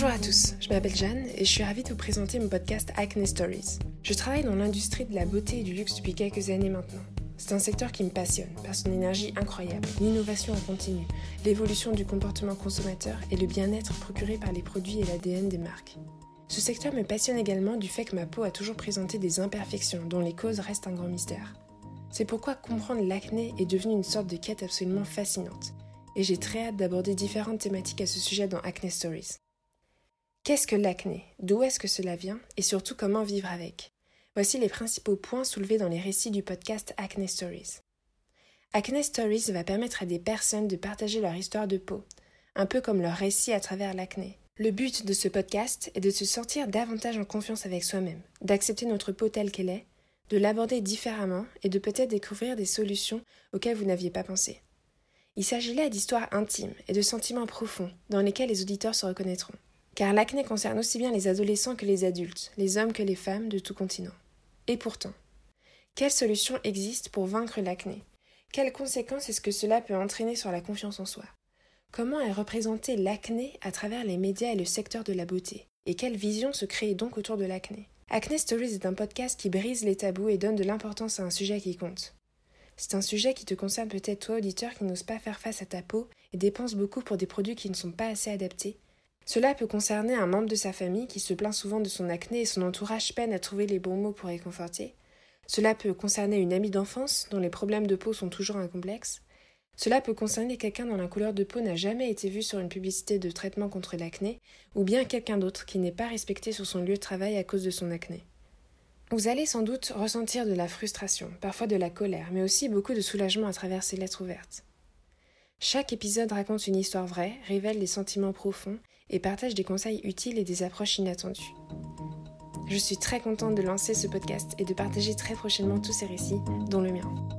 Bonjour à tous, je m'appelle Jeanne et je suis ravie de vous présenter mon podcast Acne Stories. Je travaille dans l'industrie de la beauté et du luxe depuis quelques années maintenant. C'est un secteur qui me passionne par son énergie incroyable, l'innovation en continu, l'évolution du comportement consommateur et le bien-être procuré par les produits et l'ADN des marques. Ce secteur me passionne également du fait que ma peau a toujours présenté des imperfections dont les causes restent un grand mystère. C'est pourquoi comprendre l'acné est devenu une sorte de quête absolument fascinante. Et j'ai très hâte d'aborder différentes thématiques à ce sujet dans Acne Stories. Qu'est-ce que l'acné? D'où est-ce que cela vient? Et surtout comment vivre avec? Voici les principaux points soulevés dans les récits du podcast Acne Stories. Acne Stories va permettre à des personnes de partager leur histoire de peau, un peu comme leur récit à travers l'acné. Le but de ce podcast est de se sentir davantage en confiance avec soi-même, d'accepter notre peau telle qu'elle est, de l'aborder différemment et de peut-être découvrir des solutions auxquelles vous n'aviez pas pensé. Il s'agit là d'histoires intimes et de sentiments profonds dans lesquels les auditeurs se reconnaîtront car l'acné concerne aussi bien les adolescents que les adultes, les hommes que les femmes de tout continent. Et pourtant, quelles solutions existent pour vaincre l'acné? Quelles conséquences est-ce que cela peut entraîner sur la confiance en soi? Comment est représenté l'acné à travers les médias et le secteur de la beauté? Et quelle vision se crée donc autour de l'acné? Acne Stories est un podcast qui brise les tabous et donne de l'importance à un sujet qui compte. C'est un sujet qui te concerne peut-être toi, auditeur, qui n'ose pas faire face à ta peau et dépense beaucoup pour des produits qui ne sont pas assez adaptés, cela peut concerner un membre de sa famille qui se plaint souvent de son acné et son entourage peine à trouver les bons mots pour réconforter. Cela peut concerner une amie d'enfance dont les problèmes de peau sont toujours un complexe. Cela peut concerner quelqu'un dont la couleur de peau n'a jamais été vue sur une publicité de traitement contre l'acné, ou bien quelqu'un d'autre qui n'est pas respecté sur son lieu de travail à cause de son acné. Vous allez sans doute ressentir de la frustration, parfois de la colère, mais aussi beaucoup de soulagement à travers ces lettres ouvertes. Chaque épisode raconte une histoire vraie, révèle des sentiments profonds et partage des conseils utiles et des approches inattendues. Je suis très contente de lancer ce podcast et de partager très prochainement tous ces récits, dont le mien.